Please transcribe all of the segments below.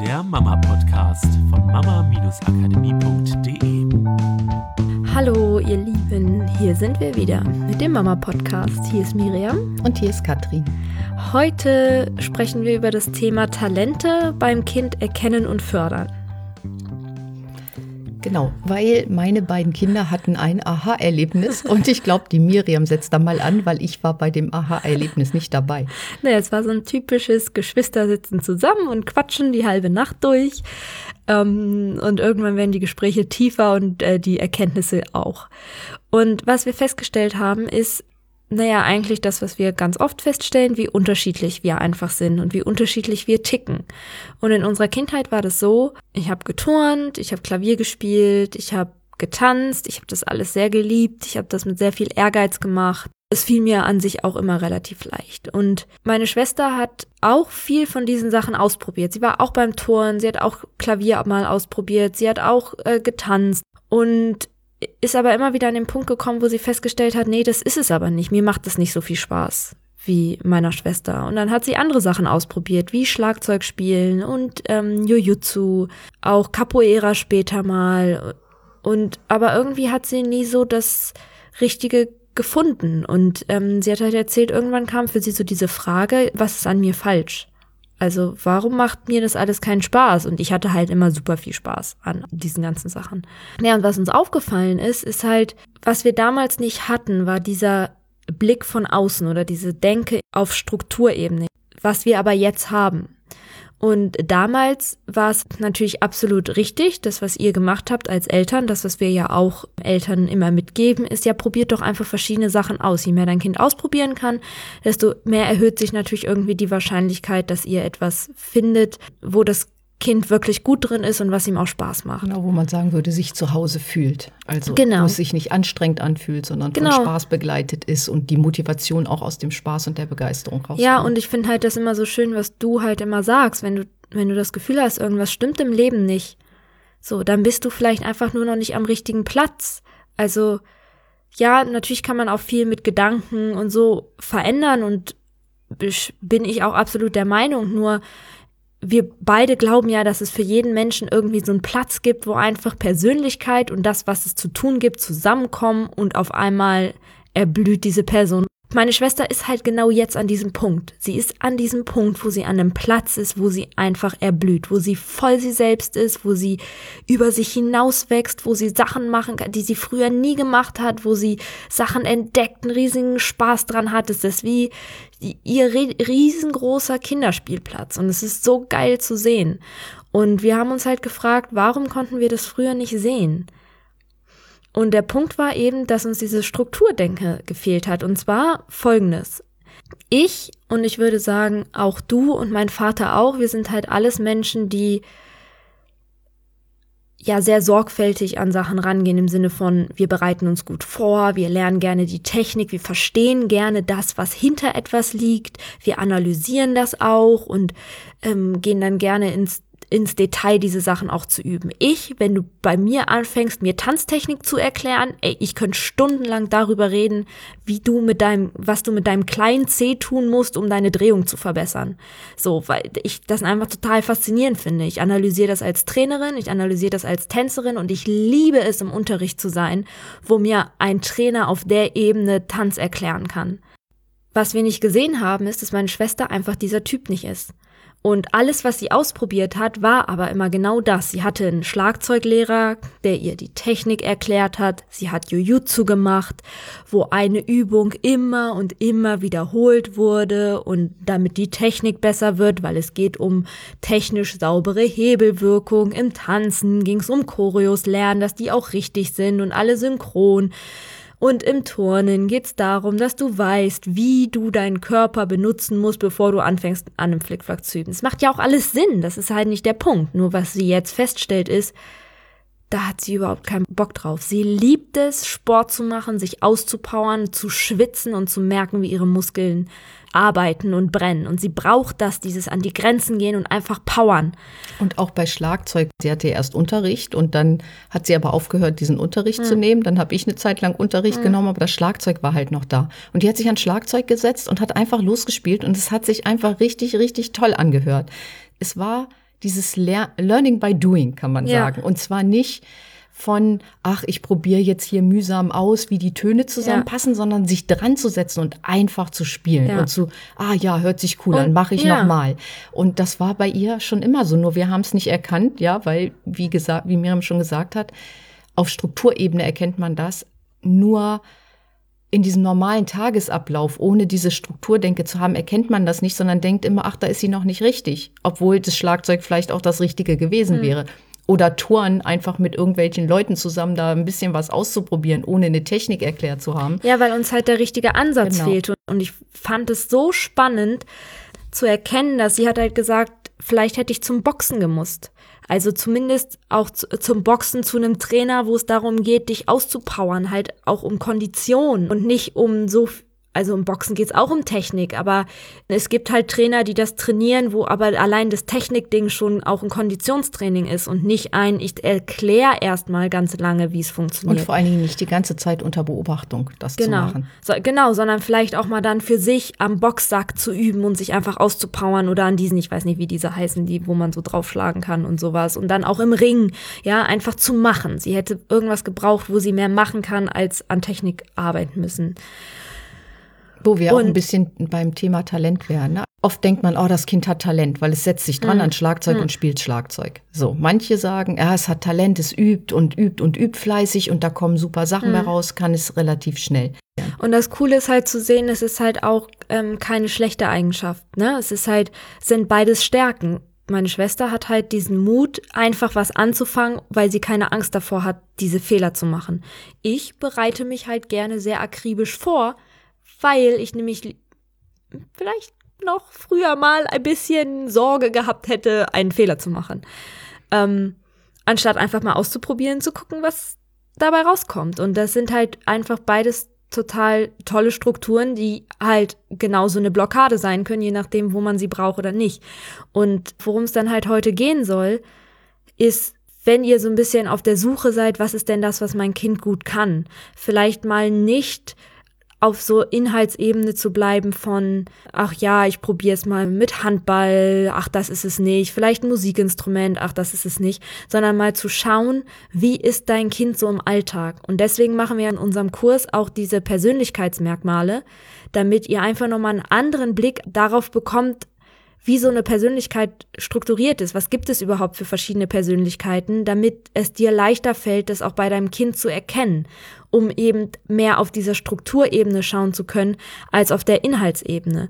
der Mama-Podcast von mama-akademie.de. Hallo, ihr Lieben, hier sind wir wieder mit dem Mama-Podcast. Hier ist Miriam. Und hier ist Katrin. Heute sprechen wir über das Thema Talente beim Kind erkennen und fördern. Genau, weil meine beiden Kinder hatten ein Aha-Erlebnis und ich glaube, die Miriam setzt da mal an, weil ich war bei dem Aha-Erlebnis nicht dabei. Naja, es war so ein typisches Geschwister sitzen zusammen und quatschen die halbe Nacht durch. Ähm, und irgendwann werden die Gespräche tiefer und äh, die Erkenntnisse auch. Und was wir festgestellt haben, ist, naja, eigentlich das, was wir ganz oft feststellen, wie unterschiedlich wir einfach sind und wie unterschiedlich wir ticken. Und in unserer Kindheit war das so, ich habe geturnt, ich habe Klavier gespielt, ich habe getanzt, ich habe das alles sehr geliebt, ich habe das mit sehr viel Ehrgeiz gemacht. Es fiel mir an sich auch immer relativ leicht. Und meine Schwester hat auch viel von diesen Sachen ausprobiert. Sie war auch beim Turnen, sie hat auch Klavier mal ausprobiert, sie hat auch äh, getanzt. Und ist aber immer wieder an den Punkt gekommen, wo sie festgestellt hat, nee, das ist es aber nicht. Mir macht das nicht so viel Spaß wie meiner Schwester. Und dann hat sie andere Sachen ausprobiert, wie Schlagzeug spielen und ähm, Jujutsu, auch Capoeira später mal. Und aber irgendwie hat sie nie so das Richtige gefunden. Und ähm, sie hat halt erzählt, irgendwann kam für sie so diese Frage, was ist an mir falsch? Also warum macht mir das alles keinen Spaß? Und ich hatte halt immer super viel Spaß an diesen ganzen Sachen. Ja, und was uns aufgefallen ist, ist halt, was wir damals nicht hatten, war dieser Blick von außen oder diese Denke auf Strukturebene, was wir aber jetzt haben. Und damals war es natürlich absolut richtig, das, was ihr gemacht habt als Eltern, das, was wir ja auch Eltern immer mitgeben, ist ja, probiert doch einfach verschiedene Sachen aus. Je mehr dein Kind ausprobieren kann, desto mehr erhöht sich natürlich irgendwie die Wahrscheinlichkeit, dass ihr etwas findet, wo das Kind wirklich gut drin ist und was ihm auch Spaß macht. Genau, wo man sagen würde, sich zu Hause fühlt. Also genau. wo es sich nicht anstrengend anfühlt, sondern genau. von Spaß begleitet ist und die Motivation auch aus dem Spaß und der Begeisterung rauskommt. Ja, und ich finde halt das immer so schön, was du halt immer sagst, wenn du, wenn du das Gefühl hast, irgendwas stimmt im Leben nicht. So, dann bist du vielleicht einfach nur noch nicht am richtigen Platz. Also, ja, natürlich kann man auch viel mit Gedanken und so verändern und bin ich auch absolut der Meinung, nur wir beide glauben ja, dass es für jeden Menschen irgendwie so einen Platz gibt, wo einfach Persönlichkeit und das, was es zu tun gibt, zusammenkommen und auf einmal erblüht diese Person. Meine Schwester ist halt genau jetzt an diesem Punkt. Sie ist an diesem Punkt, wo sie an einem Platz ist, wo sie einfach erblüht, wo sie voll sie selbst ist, wo sie über sich hinauswächst, wo sie Sachen machen kann, die sie früher nie gemacht hat, wo sie Sachen entdeckt, einen riesigen Spaß dran hat. Es ist wie ihr riesengroßer Kinderspielplatz und es ist so geil zu sehen. Und wir haben uns halt gefragt, warum konnten wir das früher nicht sehen? Und der Punkt war eben, dass uns diese Strukturdenke gefehlt hat. Und zwar folgendes. Ich und ich würde sagen auch du und mein Vater auch, wir sind halt alles Menschen, die ja sehr sorgfältig an Sachen rangehen im Sinne von, wir bereiten uns gut vor, wir lernen gerne die Technik, wir verstehen gerne das, was hinter etwas liegt, wir analysieren das auch und ähm, gehen dann gerne ins ins Detail diese Sachen auch zu üben. Ich, wenn du bei mir anfängst, mir Tanztechnik zu erklären, ey, ich könnte stundenlang darüber reden, wie du mit deinem, was du mit deinem kleinen C tun musst, um deine Drehung zu verbessern. So, weil ich das einfach total faszinierend finde. Ich analysiere das als Trainerin, ich analysiere das als Tänzerin und ich liebe es, im Unterricht zu sein, wo mir ein Trainer auf der Ebene Tanz erklären kann. Was wir nicht gesehen haben, ist, dass meine Schwester einfach dieser Typ nicht ist. Und alles, was sie ausprobiert hat, war aber immer genau das. Sie hatte einen Schlagzeuglehrer, der ihr die Technik erklärt hat. Sie hat Jujutsu gemacht, wo eine Übung immer und immer wiederholt wurde und damit die Technik besser wird, weil es geht um technisch saubere Hebelwirkung. Im Tanzen ging es um Choreos lernen, dass die auch richtig sind und alle synchron. Und im Turnen geht es darum, dass du weißt, wie du deinen Körper benutzen musst, bevor du anfängst, an einem Flickflack zu üben. Es macht ja auch alles Sinn, das ist halt nicht der Punkt. Nur was sie jetzt feststellt ist, da hat sie überhaupt keinen Bock drauf. Sie liebt es, Sport zu machen, sich auszupowern, zu schwitzen und zu merken, wie ihre Muskeln arbeiten und brennen. Und sie braucht das, dieses an die Grenzen gehen und einfach powern. Und auch bei Schlagzeug, sie hatte erst Unterricht und dann hat sie aber aufgehört, diesen Unterricht mhm. zu nehmen. Dann habe ich eine Zeit lang Unterricht mhm. genommen, aber das Schlagzeug war halt noch da. Und die hat sich an Schlagzeug gesetzt und hat einfach losgespielt und es hat sich einfach richtig, richtig toll angehört. Es war dieses Lear Learning by Doing, kann man Ja. sagen. Und zwar nicht von, ach, ich probiere jetzt hier mühsam aus, wie die Töne zusammenpassen, sondern sich dran zu setzen und einfach zu spielen Ja. und zu, ah ja, hört sich cool Und- an, mache ich ja. noch mal. Und das war bei ihr schon immer so, nur wir haben es nicht erkannt, ja, weil, wie gesagt, wie Miriam schon gesagt hat, auf Strukturebene erkennt man das nur in diesem normalen Tagesablauf, ohne diese Strukturdenke zu haben, erkennt man das nicht, sondern denkt immer, ach, da ist sie noch nicht richtig, obwohl das Schlagzeug vielleicht auch das Richtige gewesen wäre. Oder Touren einfach mit irgendwelchen Leuten zusammen da ein bisschen was auszuprobieren, ohne eine Technik erklärt zu haben. Ja, weil uns halt der richtige Ansatz Genau. fehlt. Und- Und ich fand es so spannend zu erkennen, dass sie hat halt gesagt, vielleicht hätte ich zum Boxen gemusst. Also zumindest auch zu, zum Boxen zu einem Trainer, wo es darum geht, dich auszupowern, halt auch um Kondition und nicht um so, also im Boxen geht's auch um Technik, aber es gibt halt Trainer, die das trainieren, wo aber allein das Technikding schon auch ein Konditionstraining ist und nicht ein, ich erkläre erstmal ganz lange, wie es Und funktioniert. vor allen Dingen nicht die ganze Zeit unter Beobachtung das zu Genau. machen. So, genau, sondern vielleicht auch mal dann für sich am Boxsack zu üben und sich einfach auszupowern oder an diesen, ich weiß nicht, wie diese heißen, die, wo man so draufschlagen kann und sowas. Und dann auch im Ring, ja, einfach zu machen. Sie hätte irgendwas gebraucht, wo sie mehr machen kann, als an Technik arbeiten müssen. Wo wir auch Und- ein bisschen beim Thema Talent wären. Ne? Oft denkt man, oh, das Kind hat Talent, weil es setzt sich Mhm. dran an Schlagzeug und spielt Schlagzeug. So, manche sagen, ja, es hat Talent, es übt und übt und übt fleißig und da kommen super Sachen Mhm. bei raus, kann es relativ schnell. Und das Coole ist halt zu sehen, es ist halt auch ähm, keine schlechte Eigenschaft. Ne? Es ist halt, es sind beides Stärken. Meine Schwester hat halt diesen Mut, einfach was anzufangen, weil sie keine Angst davor hat, diese Fehler zu machen. Ich bereite mich halt gerne sehr akribisch vor, weil ich nämlich li- vielleicht noch früher mal ein bisschen Sorge gehabt hätte, einen Fehler zu machen. Ähm, anstatt einfach mal auszuprobieren, zu gucken, was dabei rauskommt. Und das sind halt einfach beides total tolle Strukturen, die halt genauso eine Blockade sein können, je nachdem, wo man sie braucht oder nicht. Und worum es dann halt heute gehen soll, ist, wenn ihr so ein bisschen auf der Suche seid, was ist denn das, was mein Kind gut kann, vielleicht mal nicht auf so Inhaltsebene zu bleiben von, ach ja, ich probiere es mal mit Handball, ach das ist es nicht, vielleicht ein Musikinstrument, ach das ist es nicht, sondern mal zu schauen, wie ist dein Kind so im Alltag. Und deswegen machen wir in unserem Kurs auch diese Persönlichkeitsmerkmale, damit ihr einfach nochmal einen anderen Blick darauf bekommt, wie so eine Persönlichkeit strukturiert ist. Was gibt es überhaupt für verschiedene Persönlichkeiten, damit es dir leichter fällt, das auch bei deinem Kind zu erkennen, um eben mehr auf dieser Strukturebene schauen zu können, als auf der Inhaltsebene.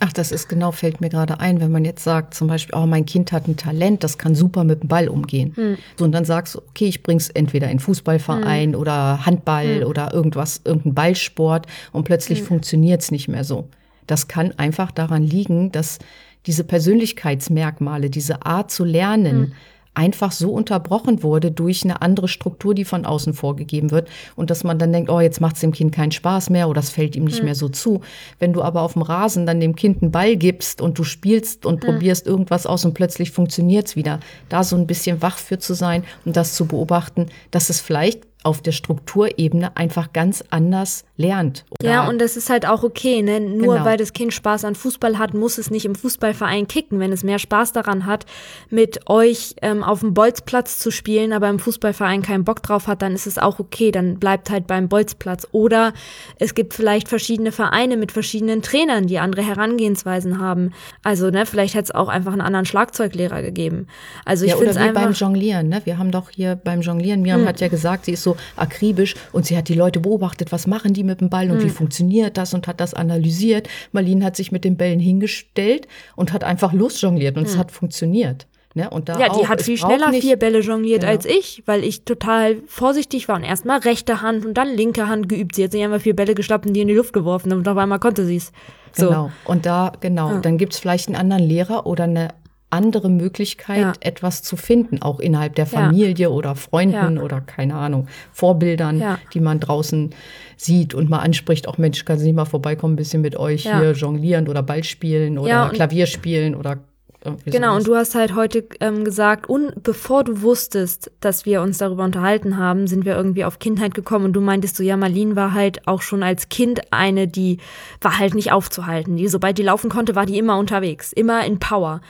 Ach, das ist genau, fällt mir gerade ein, wenn man jetzt sagt, zum Beispiel, oh, mein Kind hat ein Talent, das kann super mit dem Ball umgehen. Hm. So, und dann sagst du, okay, ich bring's entweder in Fußballverein oder Handball Hm. oder irgendwas, irgendein Ballsport und plötzlich funktioniert's nicht mehr so. Das kann einfach daran liegen, dass diese Persönlichkeitsmerkmale, diese Art zu lernen, einfach so unterbrochen wurde durch eine andere Struktur, die von außen vorgegeben wird. Und dass man dann denkt, oh, jetzt macht es dem Kind keinen Spaß mehr oder es fällt ihm nicht mehr so zu. Wenn du aber auf dem Rasen dann dem Kind einen Ball gibst und du spielst und probierst irgendwas aus und plötzlich funktioniert es wieder, da so ein bisschen wach für zu sein und das zu beobachten, dass es vielleicht auf der Strukturebene einfach ganz anders lernt. Ja, und das ist halt auch okay, ne? Nur Genau. weil das Kind Spaß an Fußball hat, muss es nicht im Fußballverein kicken. Wenn es mehr Spaß daran hat, mit euch ähm, auf dem Bolzplatz zu spielen, aber im Fußballverein keinen Bock drauf hat, dann ist es auch okay. Dann bleibt halt beim Bolzplatz. Oder es gibt vielleicht verschiedene Vereine mit verschiedenen Trainern, die andere Herangehensweisen haben. Also, ne, vielleicht hätte es auch einfach einen anderen Schlagzeuglehrer gegeben. Also ich ja, finde es wie beim einfach. Jonglieren. Ne? Wir haben doch hier beim Jonglieren, Miriam hat ja gesagt, sie ist so akribisch und sie hat die Leute beobachtet, was machen die mit dem Ball und wie funktioniert das und hat das analysiert. Marlene hat sich mit den Bällen hingestellt und hat einfach losjongliert und es hat funktioniert. Ne? Und da Ja, die auch, hat viel schneller nicht- vier Bälle jongliert Genau. als ich, weil ich total vorsichtig war und erstmal rechte Hand und dann linke Hand geübt. Sie hat sich einmal vier Bälle geschnappt und die in die Luft geworfen und auf einmal konnte sie es. So. Genau. Und da, genau, dann gibt es vielleicht einen anderen Lehrer oder eine andere Möglichkeit, Ja. etwas zu finden, auch innerhalb der Ja. Familie oder Freunden Ja. oder keine Ahnung, Vorbildern, Ja. die man draußen sieht und mal anspricht, auch Mensch, kann sie nicht mal vorbeikommen, ein bisschen mit euch Ja. hier jonglieren oder Ball spielen oder Ja, Klavier spielen oder irgendwie Genau, sowas. und du hast halt heute ähm, gesagt, und bevor du wusstest, dass wir uns darüber unterhalten haben, sind wir irgendwie auf Kindheit gekommen und du meintest so, ja, Marlene war halt auch schon als Kind eine, die war halt nicht aufzuhalten. Die, sobald die laufen konnte, war die immer unterwegs, immer in Power.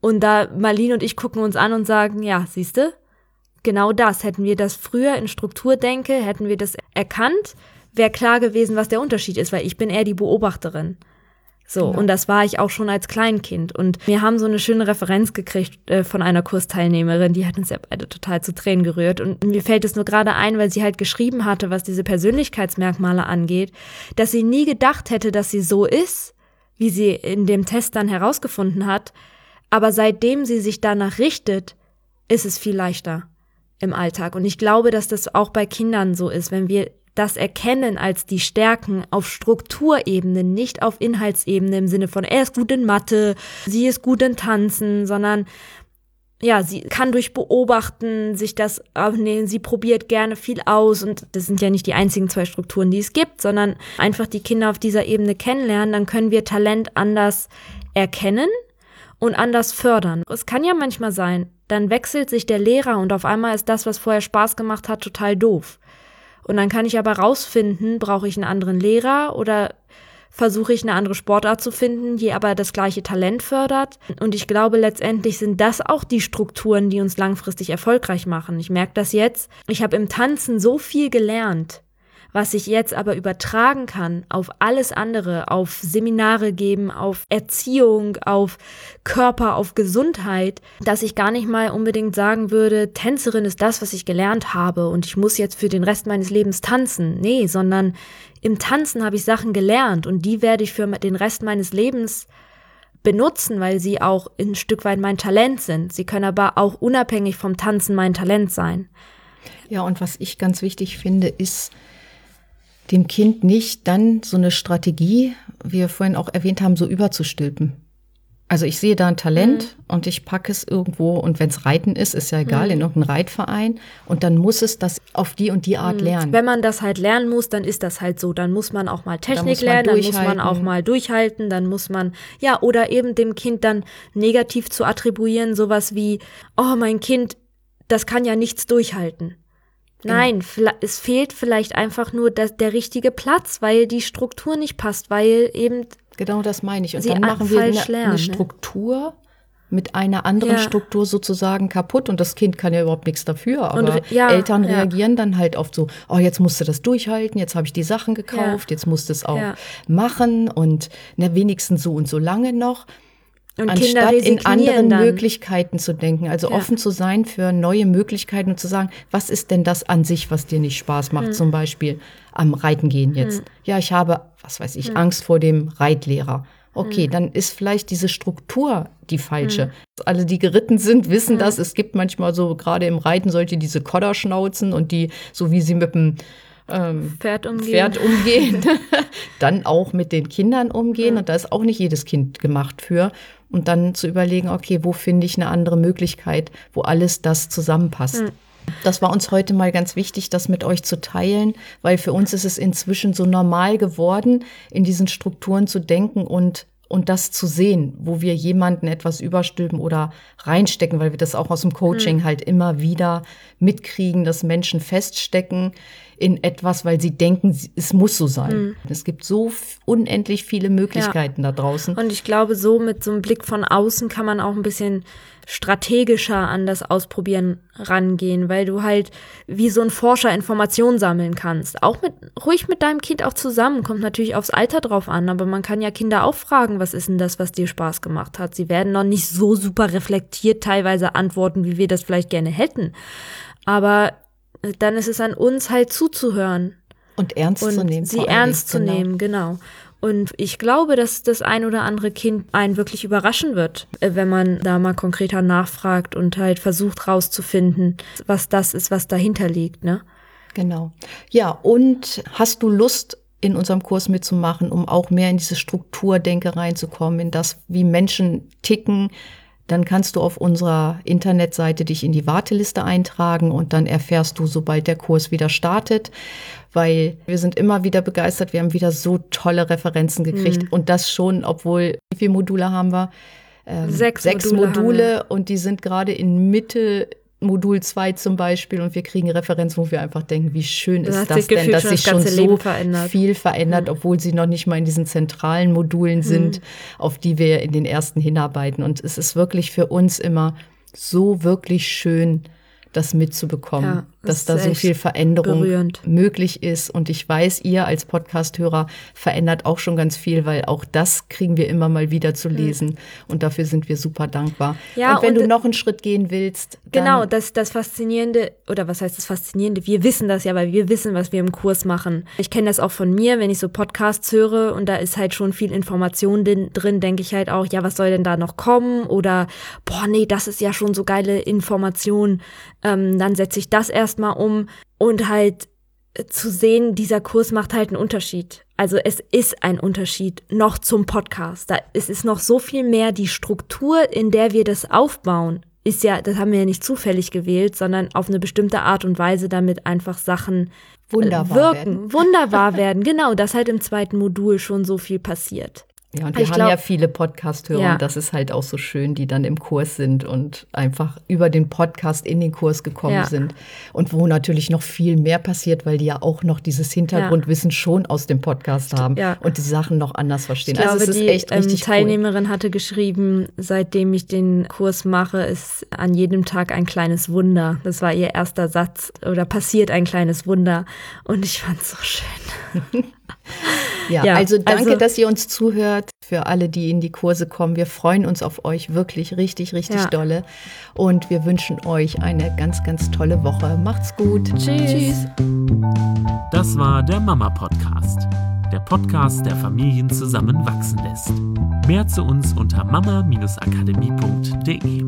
Und da Marlene und ich gucken uns an und sagen, ja, siehste, genau das. Hätten wir das früher in Strukturdenke, hätten wir das erkannt, wäre klar gewesen, was der Unterschied ist, weil ich bin eher die Beobachterin. So, genau. und das war ich auch schon als Kleinkind. Und wir haben so eine schöne Referenz gekriegt äh, von einer Kursteilnehmerin, die hat uns ja beide total zu Tränen gerührt. Und mir fällt es nur gerade ein, weil sie halt geschrieben hatte, was diese Persönlichkeitsmerkmale angeht, dass sie nie gedacht hätte, dass sie so ist, wie sie in dem Test dann herausgefunden hat. Aber seitdem sie sich danach richtet, ist es viel leichter im Alltag. Und ich glaube, dass das auch bei Kindern so ist, wenn wir das Erkennen als die Stärken auf Strukturebene, nicht auf Inhaltsebene im Sinne von, er ist gut in Mathe, sie ist gut in Tanzen, sondern ja, sie kann durch Beobachten sich das aufnehmen, sie probiert gerne viel aus und das sind ja nicht die einzigen zwei Strukturen, die es gibt, sondern einfach die Kinder auf dieser Ebene kennenlernen, dann können wir Talent anders erkennen und anders fördern. Es kann ja manchmal sein, dann wechselt sich der Lehrer und auf einmal ist das, was vorher Spaß gemacht hat, total doof. Und dann kann ich aber rausfinden, brauche ich einen anderen Lehrer oder versuche ich eine andere Sportart zu finden, die aber das gleiche Talent fördert. Und ich glaube, letztendlich sind das auch die Strukturen, die uns langfristig erfolgreich machen. Ich merke das jetzt. Ich habe im Tanzen so viel gelernt was ich jetzt aber übertragen kann auf alles andere, auf Seminare geben, auf Erziehung, auf Körper, auf Gesundheit, dass ich gar nicht mal unbedingt sagen würde, Tänzerin ist das, was ich gelernt habe und ich muss jetzt für den Rest meines Lebens tanzen. Nee, sondern im Tanzen habe ich Sachen gelernt und die werde ich für den Rest meines Lebens benutzen, weil sie auch ein Stück weit mein Talent sind. Sie können aber auch unabhängig vom Tanzen mein Talent sein. Ja, und was ich ganz wichtig finde, ist, dem Kind nicht dann so eine Strategie, wie wir vorhin auch erwähnt haben, so überzustülpen. Also ich sehe da ein Talent mhm. und ich packe es irgendwo und wenn es Reiten ist, ist ja egal, mhm. in irgendeinen Reitverein und dann muss es das auf die und die Art mhm. lernen. Wenn man das halt lernen muss, dann ist das halt so. Dann muss man auch mal Technik lernen, dann muss man auch mal durchhalten, dann muss man, ja, oder eben dem Kind dann negativ zu attribuieren, sowas wie, oh, mein Kind, das kann ja nichts durchhalten. Nein, es fehlt vielleicht einfach nur das, der richtige Platz, weil die Struktur nicht passt, weil eben. Genau das meine ich. Und dann machen wir eine, lernen, eine ne? Struktur mit einer anderen ja. Struktur sozusagen kaputt und das Kind kann ja überhaupt nichts dafür. Aber und, ja, Eltern reagieren ja. dann halt oft so, oh, jetzt musst du das durchhalten, jetzt habe ich die Sachen gekauft, jetzt musst du es auch machen und ne, wenigstens so und so lange noch. Und anstatt in anderen dann. Möglichkeiten zu denken, also ja. offen zu sein für neue Möglichkeiten und zu sagen, was ist denn das an sich, was dir nicht Spaß macht, hm. zum Beispiel am Reiten gehen jetzt. Hm. Ja, ich habe, was weiß ich, hm. Angst vor dem Reitlehrer. Okay, hm. dann ist vielleicht diese Struktur die falsche. Hm. Alle, die geritten sind, wissen hm. das. Es gibt manchmal so, gerade im Reiten, solche diese Kodderschnauzen und die, so wie sie mit dem ähm, Pferd umgehen, Pferd umgehen. dann auch mit den Kindern umgehen. Und da ist auch nicht jedes Kind gemacht für und dann zu überlegen, okay, wo finde ich eine andere Möglichkeit, wo alles das zusammenpasst. Mhm. Das war uns heute mal ganz wichtig, das mit euch zu teilen, weil für uns ist es inzwischen so normal geworden, in diesen Strukturen zu denken und und das zu sehen, wo wir jemanden etwas überstülpen oder reinstecken, weil wir das auch aus dem Coaching mhm. halt immer wieder mitkriegen, dass Menschen feststecken in etwas, weil sie denken, es muss so sein. Mhm. Es gibt so unendlich viele Möglichkeiten ja. da draußen. Und ich glaube, so mit so einem Blick von außen kann man auch ein bisschen strategischer an das Ausprobieren rangehen, weil du halt wie so ein Forscher Informationen sammeln kannst. Auch mit, ruhig mit deinem Kind auch zusammen. Kommt natürlich aufs Alter drauf an, aber man kann ja Kinder auch fragen, was ist denn das, was dir Spaß gemacht hat? Sie werden noch nicht so super reflektiert teilweise antworten, wie wir das vielleicht gerne hätten. Aber dann ist es an uns halt zuzuhören. Und ernst und zu nehmen. Sie ernst zu genau. nehmen, genau. Und ich glaube, dass das ein oder andere Kind einen wirklich überraschen wird, äh, wenn man da mal konkreter nachfragt und halt versucht rauszufinden, was das ist, was dahinter liegt, ne? Genau. Ja, und hast du Lust, in unserem Kurs mitzumachen, um auch mehr in diese Strukturdenke reinzukommen, in das, wie Menschen ticken, dann kannst du auf unserer Internetseite dich in die Warteliste eintragen und dann erfährst du, sobald der Kurs wieder startet, weil wir sind immer wieder begeistert. Wir haben wieder so tolle Referenzen gekriegt mhm. und das schon, obwohl, wie viele Module haben wir? Ähm, sechs, sechs, Module, Module und die sind gerade in Mitte Modul 2 zum Beispiel und wir kriegen Referenzen, wo wir einfach denken, wie schön ist das das denn, dass sich das schon ganze so verändert. viel verändert, obwohl sie noch nicht mal in diesen zentralen Modulen sind, auf die wir in den ersten hinarbeiten. Und es ist wirklich für uns immer so wirklich schön, das mitzubekommen, Ja, dass das da so viel Veränderung berührend. möglich ist. Und ich weiß, ihr als Podcast-Hörer verändert auch schon ganz viel, weil auch das kriegen wir immer mal wieder zu lesen. Und dafür sind wir super dankbar. Ja, und wenn und du noch einen Schritt gehen willst, Genau, das, das Faszinierende, oder was heißt das Faszinierende? Wir wissen das ja, weil wir wissen, was wir im Kurs machen. Ich kenne das auch von mir, wenn ich so Podcasts höre und da ist halt schon viel Information din- drin, denke ich halt auch, ja, was soll denn da noch kommen? Oder, boah, nee, das ist ja schon so geile Information. Ähm, dann setze ich das erstmal um und halt zu sehen, dieser Kurs macht halt einen Unterschied. Also es ist ein Unterschied noch zum Podcast. Da, es ist noch so viel mehr die Struktur, in der wir das aufbauen, ist ja, das haben wir ja nicht zufällig gewählt, sondern auf eine bestimmte Art und Weise, damit einfach Sachen äh, Wunderbar wirken, werden. wunderbar werden. Genau, dass halt im zweiten Modul schon so viel passiert. Ja, und wir Ich haben glaub- ja viele Podcast-Hörer Ja. und das ist halt auch so schön, die dann im Kurs sind und einfach über den Podcast in den Kurs gekommen Ja. sind. Und wo natürlich noch viel mehr passiert, weil die ja auch noch dieses Hintergrundwissen schon aus dem Podcast haben Ja. und die Sachen noch anders verstehen. Ich glaube, also es ist die echt ähm, richtig cool. Teilnehmerin hatte geschrieben, seitdem ich den Kurs mache, ist an jedem Tag ein kleines Wunder. Das war ihr erster Satz oder passiert ein kleines Wunder. Und ich fand es so schön. Ja, Ja, also danke, also- dass ihr uns zuhört. Für alle, die in die Kurse kommen. Wir freuen uns auf euch wirklich richtig, richtig Ja. dolle. Und wir wünschen euch eine ganz, ganz tolle Woche. Macht's gut. Tschüss. Das war der Mama Podcast. Der Podcast, der Familien zusammenwachsen lässt. Mehr zu uns unter mama-akademie.de.